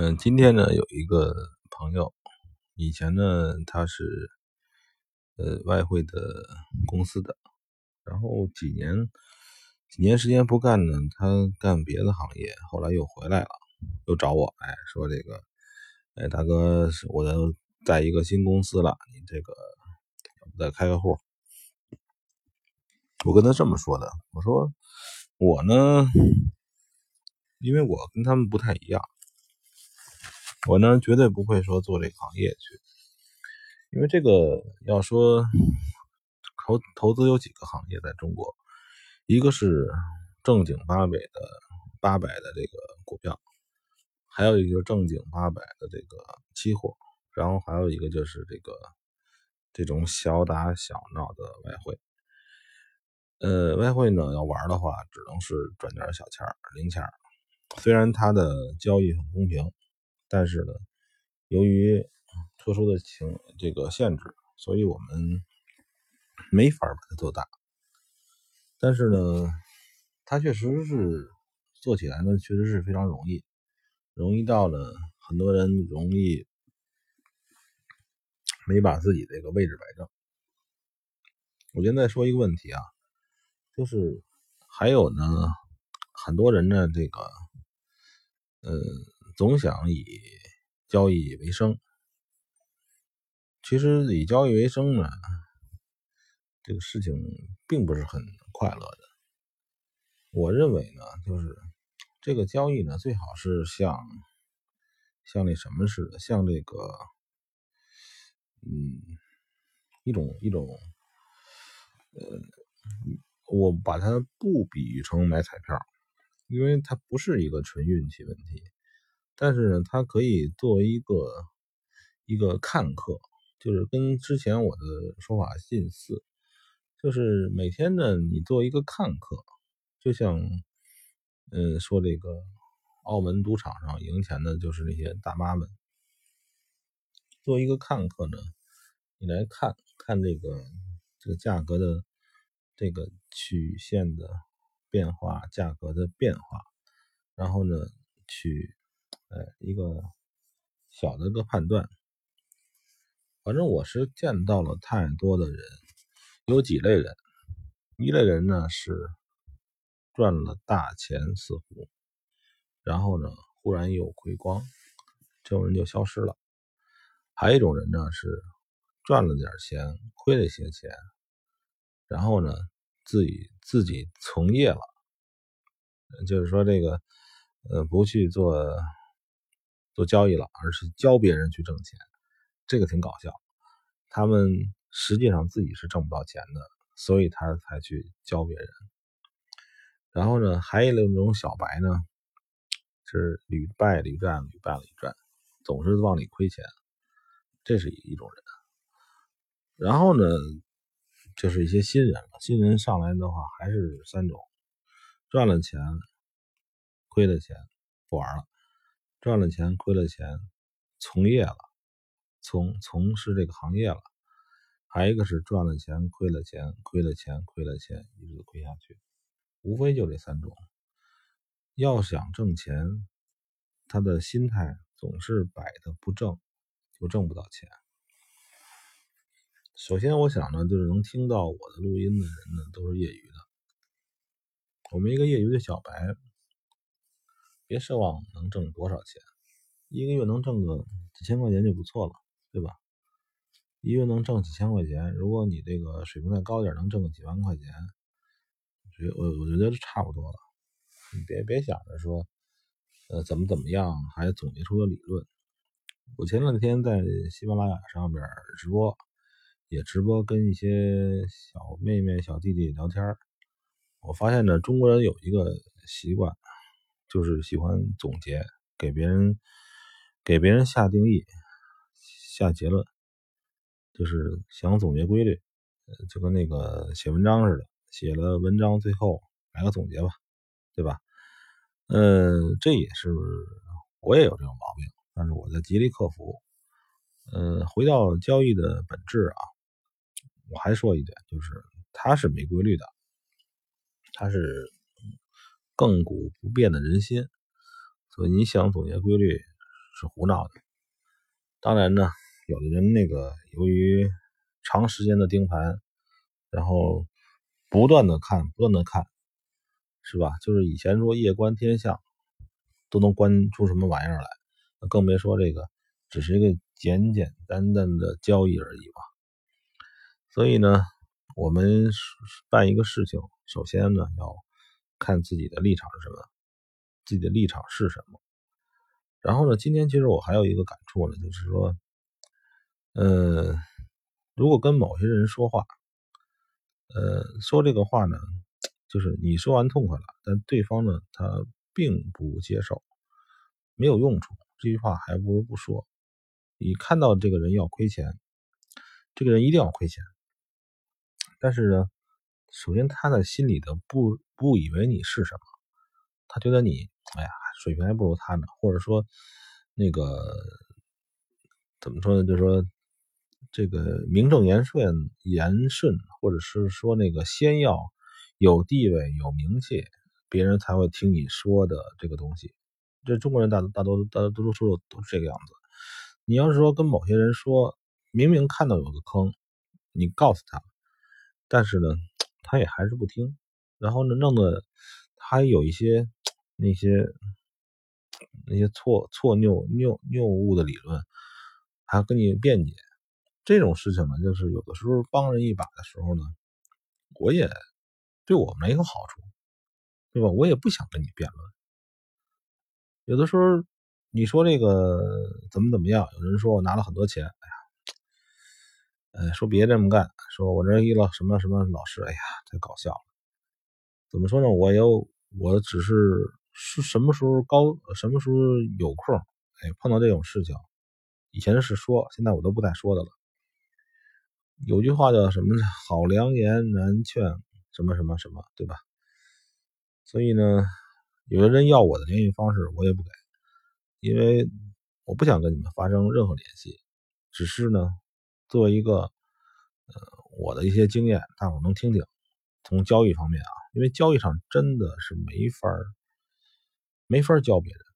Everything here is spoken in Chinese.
嗯，今天呢有一个朋友，以前呢他是呃外汇的公司的，然后几年几年时间不干呢，他干别的行业，后来又回来了，又找我，哎，说这个，哎大哥，我在一个新公司了，你这个再开个户。我跟他这么说的，我说我呢，因为我跟他们不太一样。我呢，绝对不会说做这个行业去，因为这个要说投投资有几个行业在中国，一个是正经八百的八百的这个股票，还有一个是正经八百的这个期货，然后还有一个就是这个这种小打小闹的外汇。呃，外汇呢要玩的话，只能是赚点小钱零钱虽然它的交易很公平。但是呢，由于特殊的情这个限制，所以我们没法把它做大。但是呢，它确实是做起来呢，确实是非常容易，容易到了很多人容易没把自己这个位置摆正。我现在说一个问题啊，就是还有呢，很多人呢，这个，呃。总想以交易为生，其实以交易为生呢，这个事情并不是很快乐的。我认为呢，就是这个交易呢，最好是像像那什么似的，像这个，嗯，一种一种，呃，我把它不比喻成买彩票，因为它不是一个纯运气问题。但是呢，它可以作为一个一个看客，就是跟之前我的说法近似，就是每天呢，你做一个看客，就像嗯说这个澳门赌场上赢钱的就是那些大妈们，做一个看客呢，你来看看这个这个价格的这个曲线的变化，价格的变化，然后呢去。呃，一个小的一个判断，反正我是见到了太多的人，有几类人，一类人呢是赚了大钱似乎，然后呢忽然又亏光，这种人就消失了；还有一种人呢是赚了点钱，亏了些钱，然后呢自己自己从业了，就是说这个呃不去做。做交易了，而是教别人去挣钱，这个挺搞笑。他们实际上自己是挣不到钱的，所以他才去教别人。然后呢，还有那种小白呢，是屡败屡战，屡败屡战，总是往里亏钱，这是一种人。然后呢，就是一些新人了，新人上来的话还是三种：赚了钱，亏了钱，不玩了。赚了钱，亏了钱，从业了，从从事这个行业了，还一个是赚了钱，亏了钱，亏了钱，亏了钱，一直亏下去，无非就这三种。要想挣钱，他的心态总是摆的不正，就挣不到钱。首先，我想呢，就是能听到我的录音的人呢，都是业余的。我们一个业余的小白。别奢望能挣多少钱，一个月能挣个几千块钱就不错了，对吧？一个月能挣几千块钱，如果你这个水平再高点，能挣个几万块钱，我我我觉得差不多了。你别别想着说，呃，怎么怎么样，还总结出个理论。我前两天在喜马拉雅上边直播，也直播跟一些小妹妹、小弟弟聊天我发现呢，中国人有一个习惯。就是喜欢总结，给别人给别人下定义、下结论，就是想总结规律，就跟那个写文章似的，写了文章最后来个总结吧，对吧？嗯，这也是我也有这种毛病，但是我在极力克服。嗯，回到交易的本质啊，我还说一点，就是它是没规律的，它是。亘古不变的人心，所以你想总结规律是胡闹的。当然呢，有的人那个由于长时间的盯盘，然后不断的看，不断的看，是吧？就是以前说夜观天象，都能观出什么玩意儿来，更别说这个只是一个简简单单的交易而已吧。所以呢，我们办一个事情，首先呢要看自己的立场是什么，自己的立场是什么。然后呢，今天其实我还有一个感触呢，就是说，呃，如果跟某些人说话，呃，说这个话呢，就是你说完痛快了，但对方呢他并不接受，没有用处，这句话还不如不说。你看到这个人要亏钱，这个人一定要亏钱。但是呢，首先他的心里头不不以为你是什么，他觉得你，哎呀，水平还不如他呢，或者说，那个怎么说呢？就是说，这个名正言顺、言顺，或者是说那个先要有地位、有名气，别人才会听你说的这个东西。这中国人大大多大多多数都是这个样子。你要是说跟某些人说，明明看到有个坑，你告诉他。但是呢，他也还是不听，然后呢，弄得他有一些那些那些错错谬谬谬误的理论，还跟你辩解。这种事情呢，就是有的时候帮人一把的时候呢，我也对我没有好处，对吧？我也不想跟你辩论。有的时候你说这个怎么怎么样，有人说我拿了很多钱，呃，说别这么干，说我这一个什么什么老师，哎呀，太搞笑了。怎么说呢？我有，我只是是什么时候高，什么时候有空，哎，碰到这种事情，以前是说，现在我都不再说的了。有句话叫什么？好良言难劝，什么什么什么，对吧？所以呢，有的人要我的联系方式，我也不给，因为我不想跟你们发生任何联系，只是呢。作为一个，呃，我的一些经验，大伙能听听。从交易方面啊，因为交易上真的是没法，没法儿教别人。